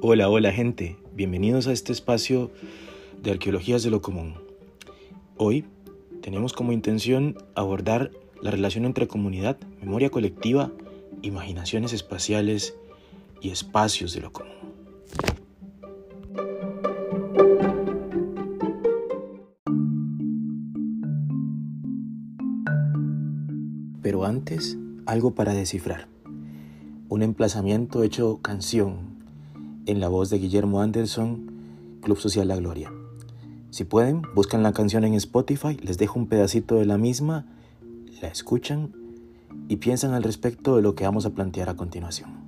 Hola, hola gente, bienvenidos a este espacio de arqueologías de lo común. Hoy tenemos como intención abordar la relación entre comunidad, memoria colectiva, imaginaciones espaciales y espacios de lo común. Pero antes, algo para descifrar. Un emplazamiento hecho canción en la voz de Guillermo Anderson, Club Social La Gloria. Si pueden, buscan la canción en Spotify, les dejo un pedacito de la misma, la escuchan y piensan al respecto de lo que vamos a plantear a continuación.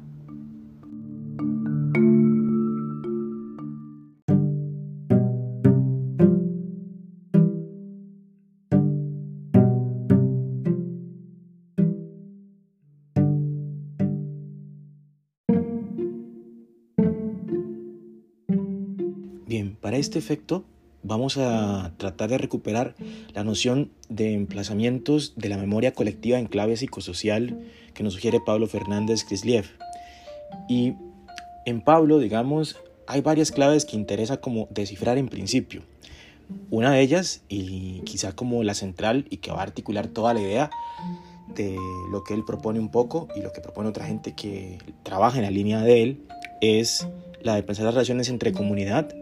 Este efecto vamos a tratar de recuperar la noción de emplazamientos de la memoria colectiva en clave psicosocial que nos sugiere Pablo Fernández Krisliev. Y en Pablo, digamos, hay varias claves que interesa como descifrar en principio. Una de ellas, y quizá como la central y que va a articular toda la idea de lo que él propone un poco y lo que propone otra gente que trabaja en la línea de él, es la de pensar las relaciones entre comunidad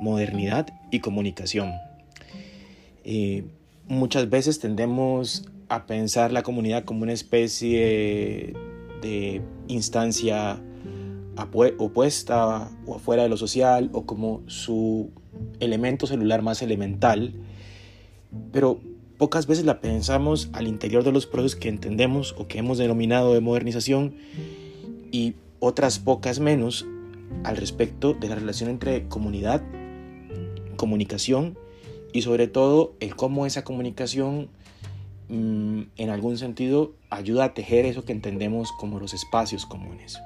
modernidad y comunicación. muchas veces tendemos a pensar la comunidad como una especie de instancia opuesta o afuera de lo social o como su elemento celular más elemental, pero pocas veces la pensamos al interior de los procesos que entendemos o que hemos denominado de modernización y otras pocas menos al respecto de la relación entre comunidad comunicación y sobre todo el cómo esa comunicación mm, en algún sentido ayuda a tejer eso que entendemos como los espacios comunes.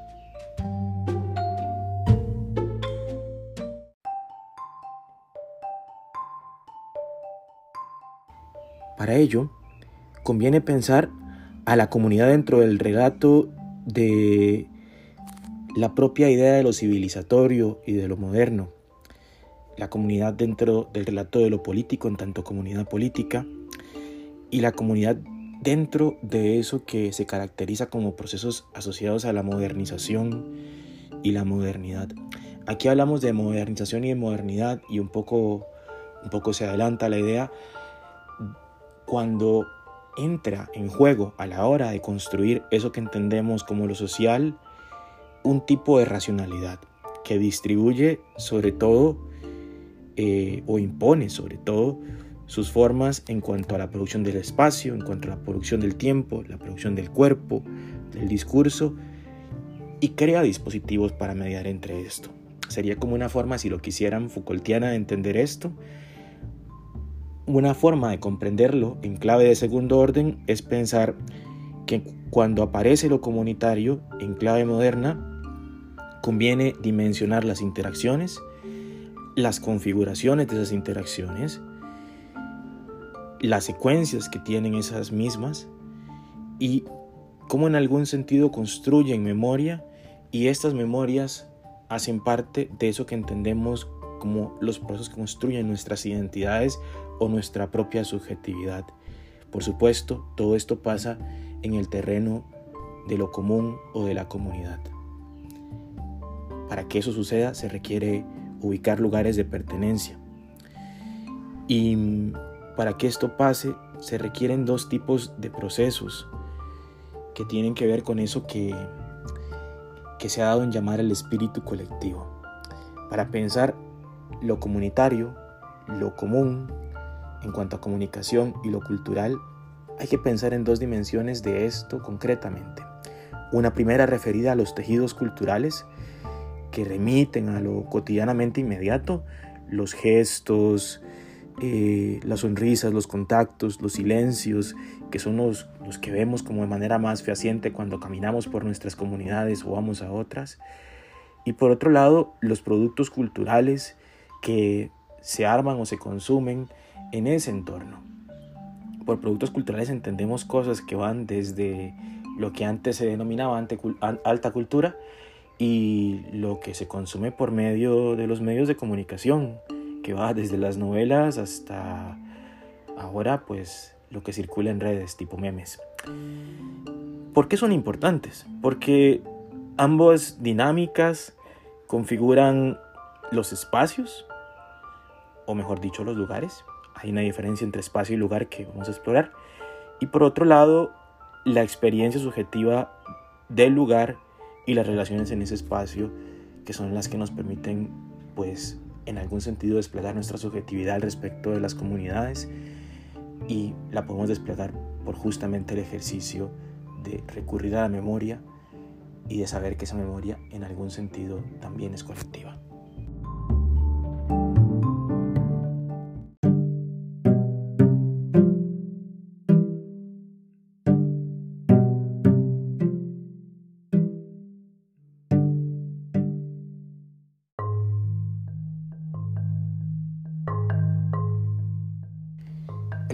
Para ello, conviene pensar a la comunidad dentro del relato de la propia idea de lo civilizatorio y de lo moderno, la comunidad dentro del relato de lo político en tanto comunidad política y la comunidad dentro de eso que se caracteriza como procesos asociados a la modernización y la modernidad. Aquí hablamos de modernización y de modernidad y un poco, un poco se adelanta la idea cuando entra en juego a la hora de construir eso que entendemos como lo social, un tipo de racionalidad que distribuye sobre todo eh, o impone sobre todo sus formas en cuanto a la producción del espacio, en cuanto a la producción del tiempo, la producción del cuerpo, del discurso, y crea dispositivos para mediar entre esto. Sería como una forma, si lo quisieran, Foucaultiana de entender esto. Una forma de comprenderlo en clave de segundo orden es pensar que cuando aparece lo comunitario en clave moderna, conviene dimensionar las interacciones las configuraciones de esas interacciones, las secuencias que tienen esas mismas y cómo en algún sentido construyen memoria y estas memorias hacen parte de eso que entendemos como los procesos que construyen nuestras identidades o nuestra propia subjetividad. Por supuesto, todo esto pasa en el terreno de lo común o de la comunidad. Para que eso suceda se requiere ubicar lugares de pertenencia. Y para que esto pase se requieren dos tipos de procesos que tienen que ver con eso que, que se ha dado en llamar el espíritu colectivo. Para pensar lo comunitario, lo común, en cuanto a comunicación y lo cultural, hay que pensar en dos dimensiones de esto concretamente. Una primera referida a los tejidos culturales que remiten a lo cotidianamente inmediato, los gestos, eh, las sonrisas, los contactos, los silencios, que son los, los que vemos como de manera más fehaciente cuando caminamos por nuestras comunidades o vamos a otras. Y por otro lado, los productos culturales que se arman o se consumen en ese entorno. Por productos culturales entendemos cosas que van desde lo que antes se denominaba alta cultura y lo que se consume por medio de los medios de comunicación, que va desde las novelas hasta ahora pues lo que circula en redes tipo memes. ¿Por qué son importantes? Porque ambas dinámicas configuran los espacios, o mejor dicho, los lugares. Hay una diferencia entre espacio y lugar que vamos a explorar. Y por otro lado, la experiencia subjetiva del lugar y las relaciones en ese espacio que son las que nos permiten pues en algún sentido desplegar nuestra subjetividad respecto de las comunidades y la podemos desplegar por justamente el ejercicio de recurrir a la memoria y de saber que esa memoria en algún sentido también es colectiva.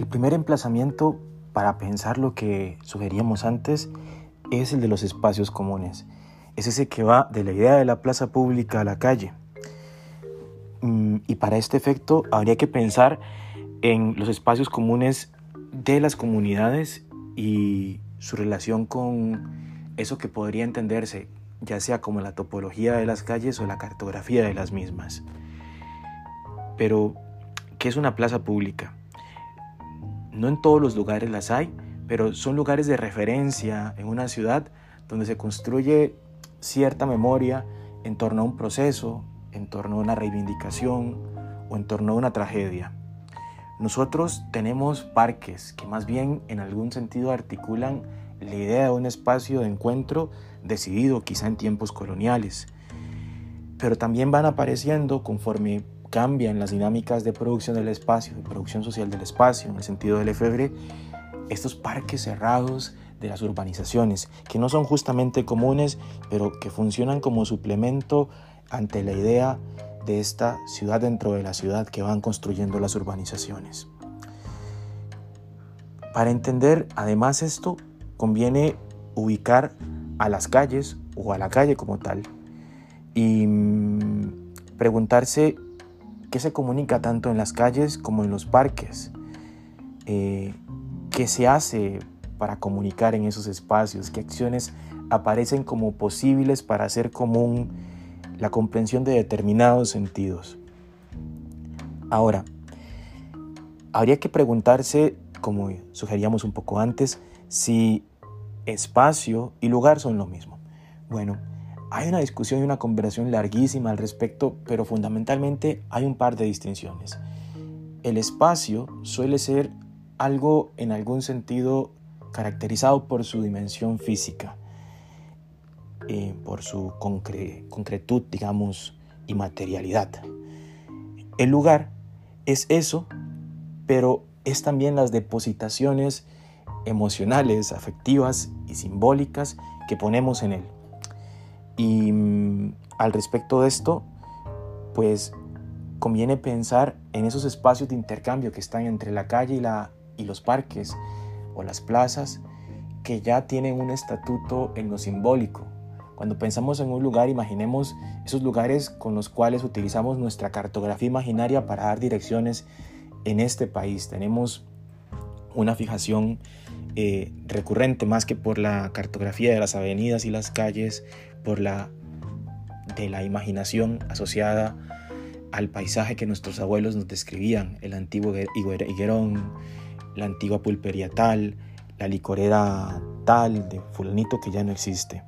El primer emplazamiento para pensar lo que sugeríamos antes es el de los espacios comunes. Es ese que va de la idea de la plaza pública a la calle. Mm, y para este efecto habría que pensar en los espacios comunes de las comunidades y su relación con eso que podría entenderse ya sea como la topología de las calles o la cartografía de las mismas. Pero, ¿qué es una plaza pública? No en todos los lugares las hay, pero son lugares de referencia en una ciudad donde se construye cierta memoria en torno a un proceso, en torno a una reivindicación o en torno a una tragedia. Nosotros tenemos parques que más bien en algún sentido articulan la idea de un espacio de encuentro decidido quizá en tiempos coloniales, pero también van apareciendo conforme cambian las dinámicas de producción del espacio, de producción social del espacio, en el sentido del efebre, estos parques cerrados de las urbanizaciones, que no son justamente comunes, pero que funcionan como suplemento ante la idea de esta ciudad dentro de la ciudad que van construyendo las urbanizaciones. Para entender además esto, conviene ubicar a las calles o a la calle como tal y mm, preguntarse qué se comunica tanto en las calles como en los parques, eh, qué se hace para comunicar en esos espacios, qué acciones aparecen como posibles para hacer común la comprensión de determinados sentidos. Ahora, habría que preguntarse, como sugeríamos un poco antes, si espacio y lugar son lo mismo. Bueno, hay una discusión y una conversación larguísima al respecto, pero fundamentalmente hay un par de distinciones. El espacio suele ser algo en algún sentido caracterizado por su dimensión física, eh, por su concretud, digamos, y materialidad. El lugar es eso, pero es también las depositaciones emocionales, afectivas y simbólicas que ponemos en él. Y mm, al respecto de esto, pues conviene pensar en esos espacios de intercambio que están entre la calle y, la, y los parques o las plazas que ya tienen un estatuto en lo simbólico. Cuando pensamos en un lugar, imaginemos esos lugares con los cuales utilizamos nuestra cartografía imaginaria para dar direcciones en este país. Tenemos una fijación eh, recurrente más que por la cartografía de las avenidas y las calles, por la de la imaginación asociada al paisaje que nuestros abuelos nos describían, el antiguo higuerón, la antigua pulpería tal, la licorera tal, de fulanito que ya no existe.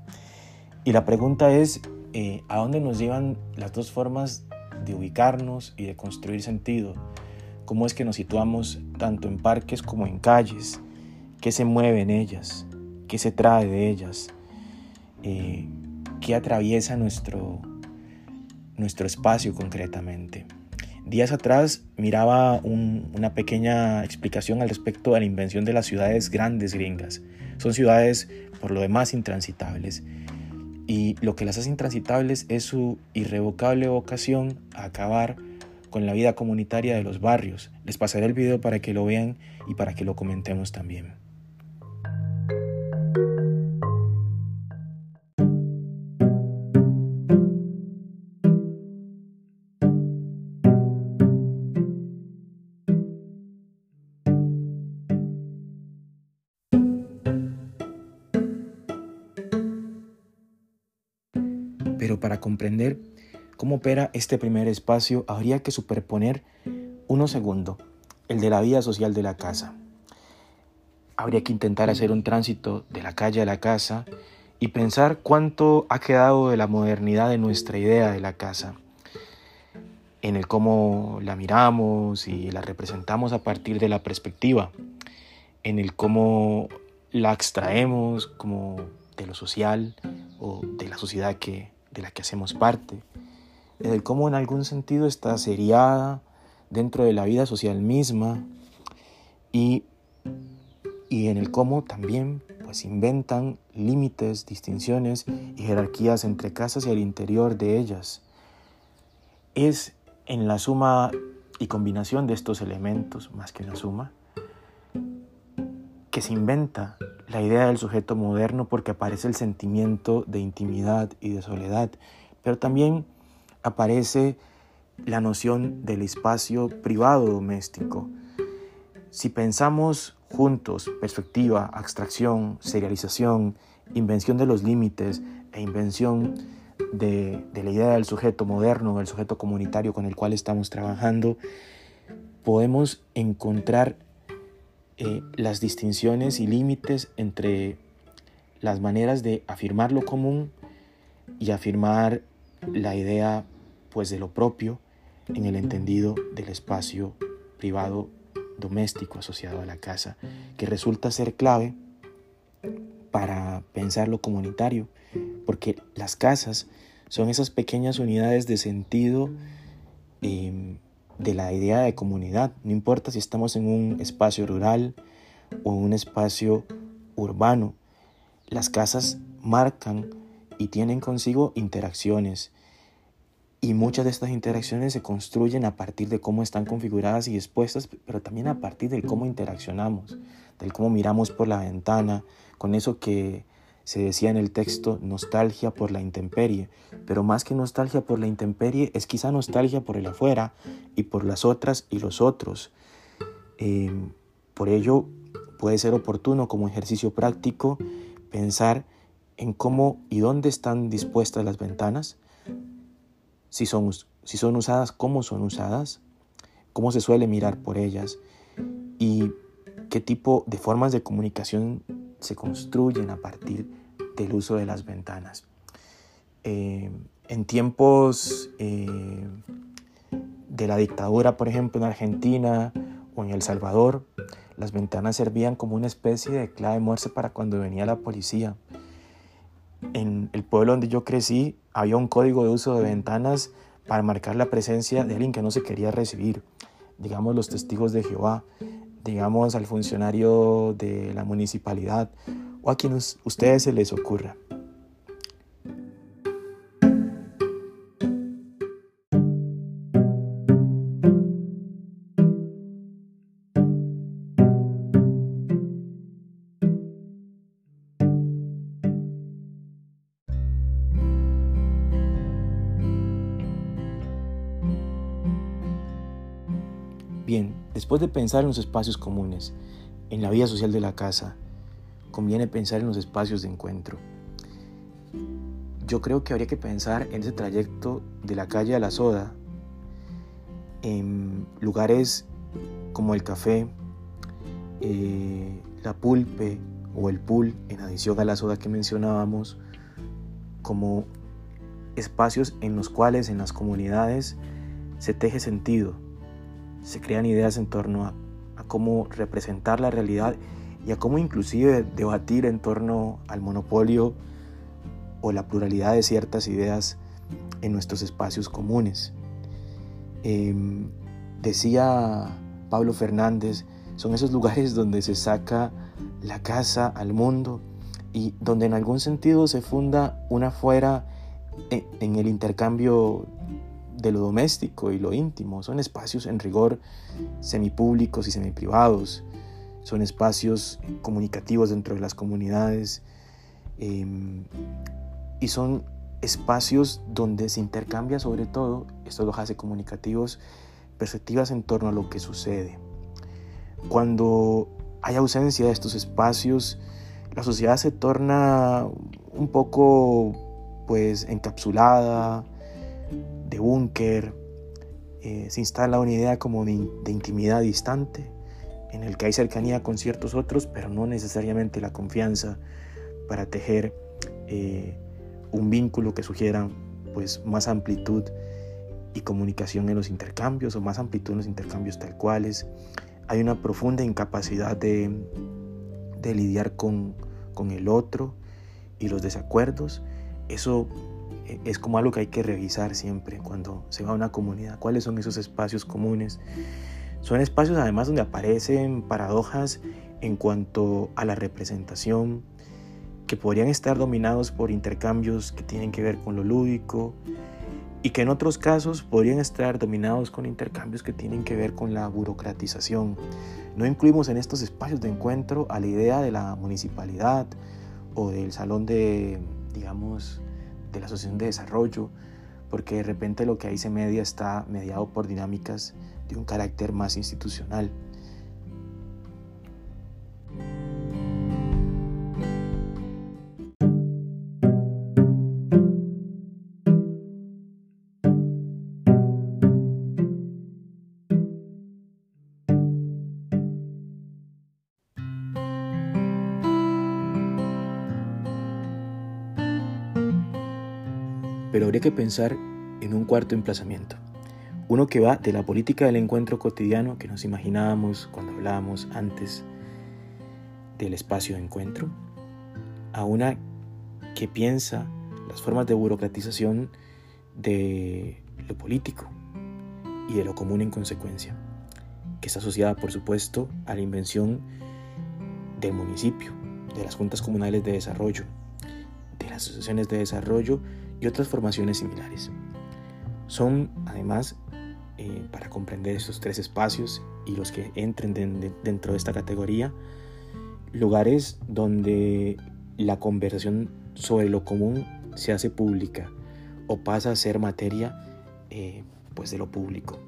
Y la pregunta es, eh, ¿a dónde nos llevan las dos formas de ubicarnos y de construir sentido? ¿Cómo es que nos situamos tanto en parques como en calles? ¿Qué se mueve en ellas? ¿Qué se trae de ellas? Eh, ¿Qué atraviesa nuestro, nuestro espacio concretamente? Días atrás miraba una pequeña explicación al respecto de la invención de las ciudades grandes gringas. Son ciudades por lo demás intransitables. Y lo que las hace intransitables es su irrevocable vocación a acabar con la vida comunitaria de los barrios. Les pasaré el video para que lo vean y para que lo comentemos también. Comprender cómo opera este primer espacio, habría que superponer uno segundo, el de la vida social de la casa. Habría que intentar hacer un tránsito de la calle a la casa y pensar cuánto ha quedado de la modernidad de nuestra idea de la casa, en el cómo la miramos y la representamos a partir de la perspectiva, en el cómo la extraemos como de lo social o de la sociedad que, de la que hacemos parte, el cómo en algún sentido está seriada dentro de la vida social misma y, y en el cómo también pues inventan límites, distinciones y jerarquías entre casas y el interior de ellas. Es en la suma y combinación de estos elementos, más que en la suma, que se inventa la idea del sujeto moderno porque aparece el sentimiento de intimidad y de soledad, pero también aparece la noción del espacio privado doméstico. Si pensamos juntos perspectiva, abstracción, serialización, invención de los límites e invención de, la idea del sujeto moderno, del sujeto comunitario con el cual estamos trabajando, podemos encontrar eh, las distinciones y límites entre las maneras de afirmar lo común y afirmar la idea pues de lo propio en el entendido del espacio privado doméstico asociado a la casa, que resulta ser clave para pensar lo comunitario, porque las casas son esas pequeñas unidades de sentido em, de la idea de comunidad. No importa si estamos en un espacio rural o un espacio urbano, las casas marcan y tienen consigo interacciones y muchas de estas interacciones se construyen a partir de cómo están configuradas y expuestas, pero también a partir del cómo interaccionamos, del cómo miramos por la ventana, con eso que se decía en el texto, nostalgia por la intemperie, pero más que nostalgia por la intemperie es quizá nostalgia por el afuera y por las otras y los otros. Em, por ello, puede ser oportuno como ejercicio práctico pensar en cómo y dónde están dispuestas las ventanas, si son, si son usadas, cómo son usadas, cómo se suele mirar por ellas y qué tipo de formas de comunicación se construyen a partir del uso de las ventanas. Eh, en tiempos eh, de la dictadura, por ejemplo, en Argentina o en El Salvador, las ventanas servían como una especie de clave muerte para cuando venía la policía. En el pueblo donde yo crecí había un código de uso de ventanas para marcar la presencia de alguien que no se quería recibir, digamos los testigos de Jehová, digamos al funcionario de la municipalidad o a quien ustedes se les ocurra. Bien, después de pensar en los espacios comunes, en la vida social de la casa, conviene pensar en los espacios de encuentro. Yo creo que habría que pensar en ese trayecto de la calle a la soda, en lugares como el café, eh, la pulpe o el pool, en adición a la soda que mencionábamos, como espacios en los cuales en las comunidades se teje sentido, se crean ideas en torno a, cómo representar la realidad y a cómo inclusive debatir en torno al monopolio o la pluralidad de ciertas ideas en nuestros espacios comunes. Em, decía Pablo Fernández, son esos lugares donde se saca la casa al mundo y donde en algún sentido se funda una fuera en el intercambio de lo doméstico y lo íntimo. Son espacios en rigor semipúblicos y semiprivados. Son espacios comunicativos dentro de las comunidades. Em, y son espacios donde se intercambia sobre todo, esto los hace comunicativos, perspectivas en torno a lo que sucede. Cuando hay ausencia de estos espacios, la sociedad se torna un poco pues encapsulada, de búnker, eh, se instala una idea como de, intimidad distante, en el que hay cercanía con ciertos otros, pero no necesariamente la confianza para tejer eh, un vínculo que sugiera pues más amplitud y comunicación en los intercambios o más amplitud en los intercambios tal cuales. Hay una profunda incapacidad de, de lidiar con, con el otro y los desacuerdos. Eso eh, es como algo que hay que revisar siempre cuando se va a una comunidad. ¿Cuáles son esos espacios comunes? Son espacios además donde aparecen paradojas en cuanto a la representación, que podrían estar dominados por intercambios que tienen que ver con lo lúdico y que en otros casos podrían estar dominados con intercambios que tienen que ver con la burocratización. No incluimos en estos espacios de encuentro a la idea de la municipalidad o del salón de, digamos, de la Asociación de Desarrollo, porque de repente lo que ahí se media está mediado por dinámicas de un carácter más institucional. pero habría que pensar en un cuarto emplazamiento. Uno que va de la política del encuentro cotidiano que nos imaginábamos cuando hablábamos antes del espacio de encuentro, a una que piensa las formas de burocratización de lo político y de lo común en consecuencia, que está asociada por supuesto a la invención del municipio, de las juntas comunales de desarrollo, de las asociaciones de desarrollo y otras formaciones similares. Son, además, eh, para comprender estos tres espacios y los que entren dentro de esta categoría, lugares donde la conversación sobre lo común se hace pública o pasa a ser materia eh, pues de lo público.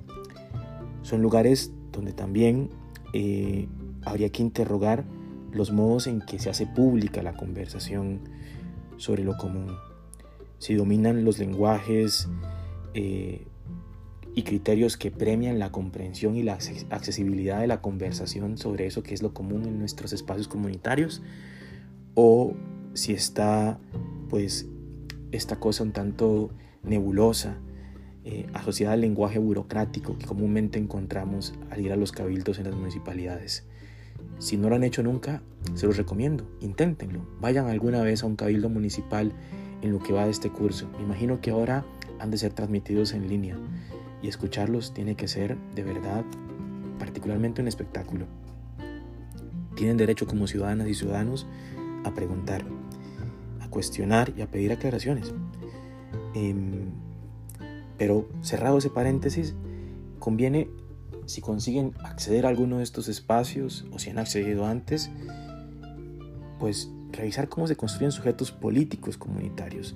Son lugares donde también eh, habría que interrogar los modos en que se hace pública la conversación sobre lo común si dominan los lenguajes y criterios que premian la comprensión y la accesibilidad de la conversación sobre eso que es lo común en nuestros espacios comunitarios, o si está pues esta cosa un tanto nebulosa, eh, asociada al lenguaje burocrático que comúnmente encontramos al ir a los cabildos en las municipalidades. Si no lo han hecho nunca, se los recomiendo, inténtenlo. Vayan alguna vez a un cabildo municipal en lo que va de este curso. Me imagino que ahora han de ser transmitidos en línea y escucharlos tiene que ser de verdad particularmente un espectáculo. Tienen derecho como ciudadanas y ciudadanos a preguntar, a cuestionar y a pedir aclaraciones. Em, pero cerrado ese paréntesis, conviene, si consiguen acceder a alguno de estos espacios o si han accedido antes, pues revisar cómo se construyen sujetos políticos comunitarios,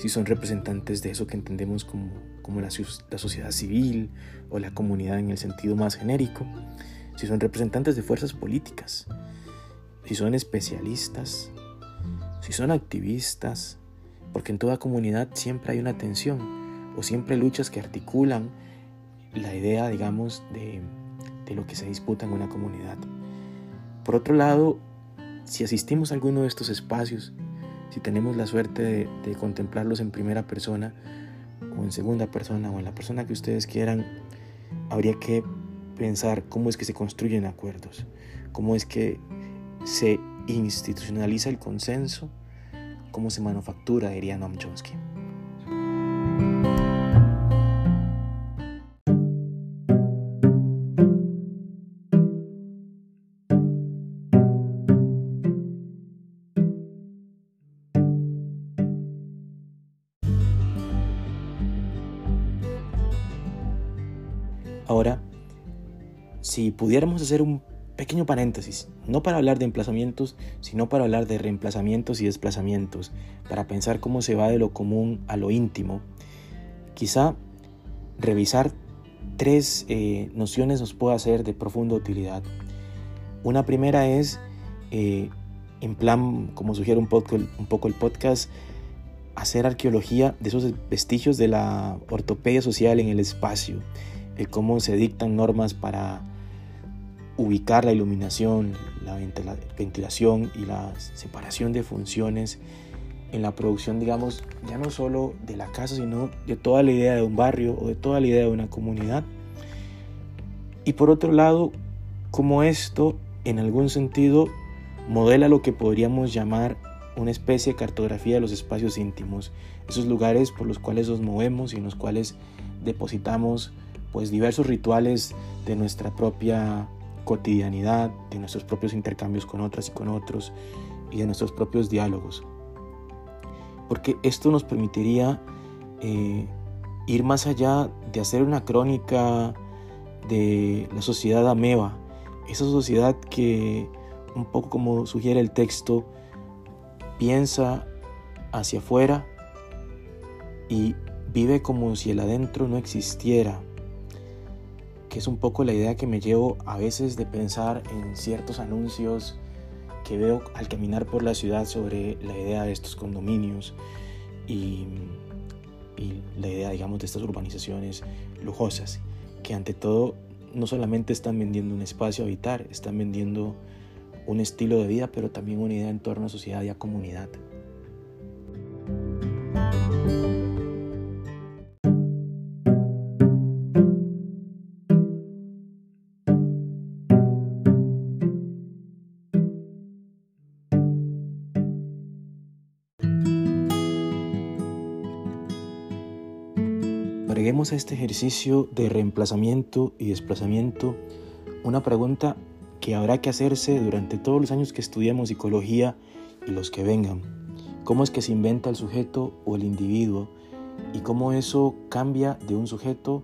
si son representantes de eso que entendemos como, como la, la sociedad civil o la comunidad en el sentido más genérico, si son representantes de fuerzas políticas, si son especialistas, si son activistas, porque en toda comunidad siempre hay una tensión o siempre luchas que articulan la idea, digamos, de, de lo que se disputa en una comunidad. Por otro lado, si asistimos a alguno de estos espacios, si tenemos la suerte de, contemplarlos en primera persona o en segunda persona o en la persona que ustedes quieran, habría que pensar cómo es que se construyen acuerdos, cómo es que se institucionaliza el consenso, cómo se manufactura, diría Noam Chomsky. Si pudiéramos hacer un pequeño paréntesis, no para hablar de emplazamientos, sino para hablar de reemplazamientos y desplazamientos, para pensar cómo se va de lo común a lo íntimo, quizá revisar tres eh, nociones nos puede hacer de profunda utilidad. Una primera es, eh, en plan, como sugiere un poco, un poco el podcast, hacer arqueología de esos vestigios de la ortopedia social en el espacio, de cómo se dictan normas para ubicar la iluminación, la ventilación y la separación de funciones en la producción, digamos, ya no solo de la casa, sino de toda la idea de un barrio o de toda la idea de una comunidad. Y por otro lado, como esto, en algún sentido, modela lo que podríamos llamar una especie de cartografía de los espacios íntimos, esos lugares por los cuales nos movemos y en los cuales depositamos pues diversos rituales de nuestra propia cotidianidad, de nuestros propios intercambios con otras y con otros y de nuestros propios diálogos. Porque esto nos permitiría eh, ir más allá de hacer una crónica de la sociedad ameba, esa sociedad que un poco como sugiere el texto, piensa hacia afuera y vive como si el adentro no existiera, que es un poco la idea que me llevo a veces de pensar en ciertos anuncios que veo al caminar por la ciudad sobre la idea de estos condominios y, y la idea, digamos, de estas urbanizaciones lujosas, que ante todo no solamente están vendiendo un espacio a habitar, están vendiendo un estilo de vida, pero también una idea en torno a sociedad y a comunidad. Agreguemos a este ejercicio de reemplazamiento y desplazamiento una pregunta que habrá que hacerse durante todos los años que estudiamos psicología y los que vengan. ¿Cómo es que se inventa el sujeto o el individuo? Y cómo eso cambia de un sujeto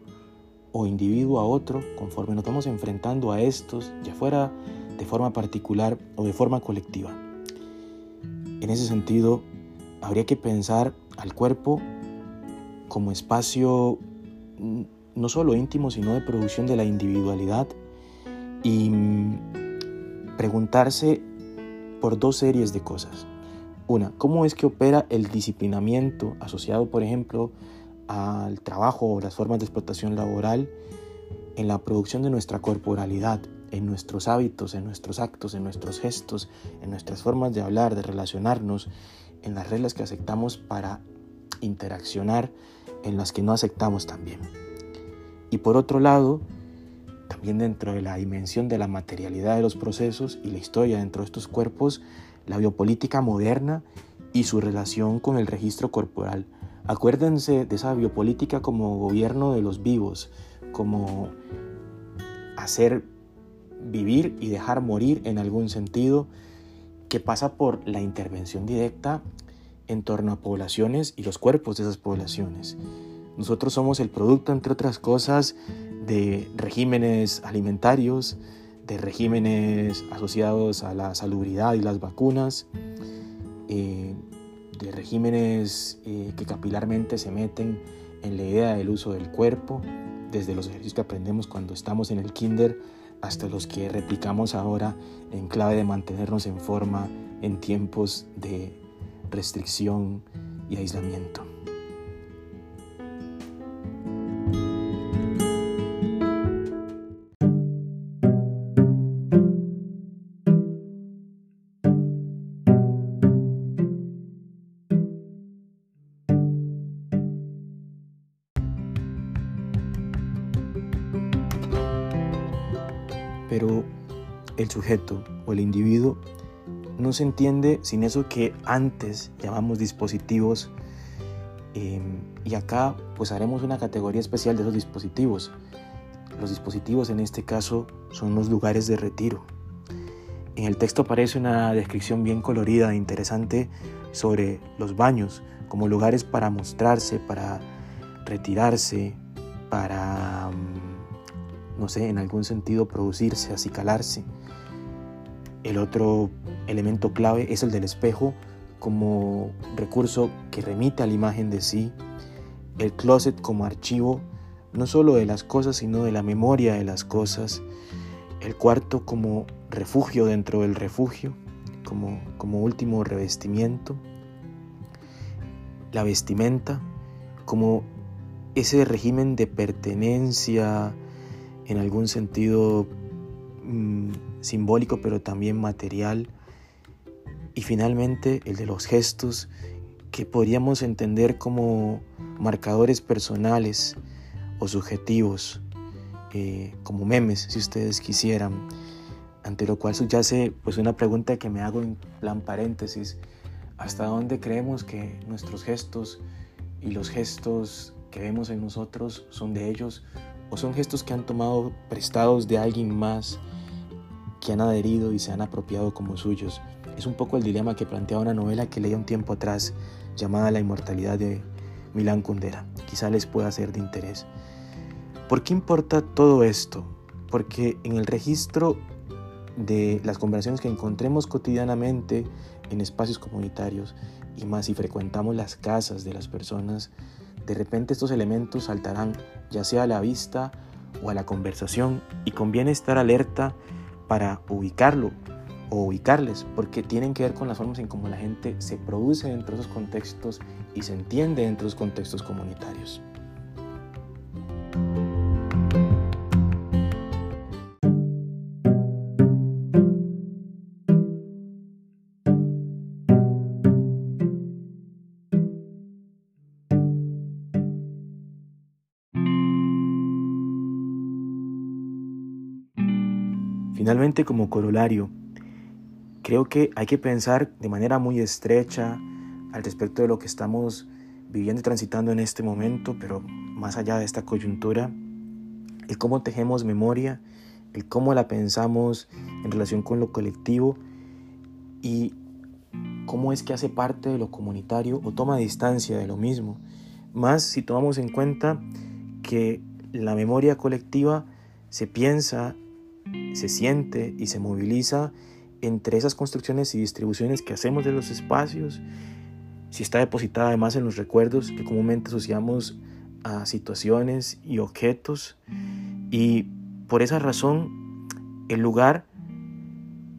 o individuo a otro conforme nos vamos enfrentando a estos, ya fuera de forma particular o de forma colectiva. En ese sentido, habría que pensar al cuerpo como espacio no solo íntimo, sino de producción de la individualidad y mm, preguntarse por dos series de cosas. Una, ¿cómo es que opera el disciplinamiento asociado, por ejemplo, al trabajo o las formas de explotación laboral en la producción de nuestra corporalidad, en nuestros hábitos, en nuestros actos, en nuestros gestos, en nuestras formas de hablar, de relacionarnos, en las reglas que aceptamos para interaccionar, en las que no aceptamos también. Y por otro lado, también dentro de la dimensión de la materialidad de los procesos y la historia dentro de estos cuerpos, la biopolítica moderna y su relación con el registro corporal. Acuérdense de esa biopolítica como gobierno de los vivos, como hacer vivir y dejar morir en algún sentido, que pasa por la intervención directa en torno a poblaciones y los cuerpos de esas poblaciones. Nosotros somos el producto, entre otras cosas, de regímenes alimentarios, de regímenes asociados a la salubridad y las vacunas, eh, de regímenes eh, que capilarmente se meten en la idea del uso del cuerpo, desde los ejercicios que aprendemos cuando estamos en el kinder hasta los que replicamos ahora en clave de mantenernos en forma en tiempos de restricción y aislamiento. Pero el sujeto o el individuo no se entiende sin eso que antes llamamos dispositivos em, y acá pues haremos una categoría especial de esos dispositivos. Los dispositivos en este caso son los lugares de retiro. En el texto aparece una descripción bien colorida e interesante sobre los baños como lugares para mostrarse, para retirarse, para mm, no sé, en algún sentido producirse, acicalarse. El otro elemento clave es el del espejo como recurso que remite a la imagen de sí. El closet como archivo no solo de las cosas, sino de la memoria de las cosas. El cuarto como refugio dentro del refugio, como, como último revestimiento. la vestimenta como ese régimen de pertenencia en algún sentido mm, simbólico pero también material. Y finalmente el de los gestos que podríamos entender como marcadores personales o subjetivos, eh, como memes, si ustedes quisieran, ante lo cual subyace pues una pregunta que me hago en plan paréntesis, ¿hasta dónde creemos que nuestros gestos y los gestos que vemos en nosotros son de ellos o son gestos que han tomado prestados de alguien más, que han adherido y se han apropiado como suyos? Es un poco el dilema que plantea una novela que leí un tiempo atrás llamada La inmortalidad de Milán Kundera. Quizá les pueda ser de interés. ¿Por qué importa todo esto? Porque en el registro de las conversaciones que encontremos cotidianamente en espacios comunitarios y más si frecuentamos las casas de las personas, de repente estos elementos saltarán ya sea a la vista o a la conversación y conviene estar alerta para ubicarlo o ubicarles, porque tienen que ver con las formas en cómo la gente se produce dentro de esos contextos y se entiende dentro de esos contextos comunitarios. Como corolario, creo que hay que pensar de manera muy estrecha al respecto de lo que estamos viviendo y transitando en este momento, pero más allá de esta coyuntura, el cómo tejemos memoria, el cómo la pensamos en relación con lo colectivo y cómo es que hace parte de lo comunitario o toma distancia de lo mismo. Más si tomamos en cuenta que la memoria colectiva se piensa, se siente y se moviliza entre esas construcciones y distribuciones que hacemos de los espacios, si está depositada además en los recuerdos que comúnmente asociamos a situaciones y objetos. Y por esa razón, el lugar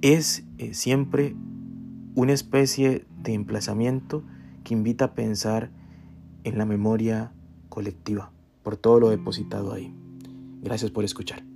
es eh, siempre una especie de emplazamiento que invita a pensar en la memoria colectiva, por todo lo depositado ahí. Gracias por escuchar.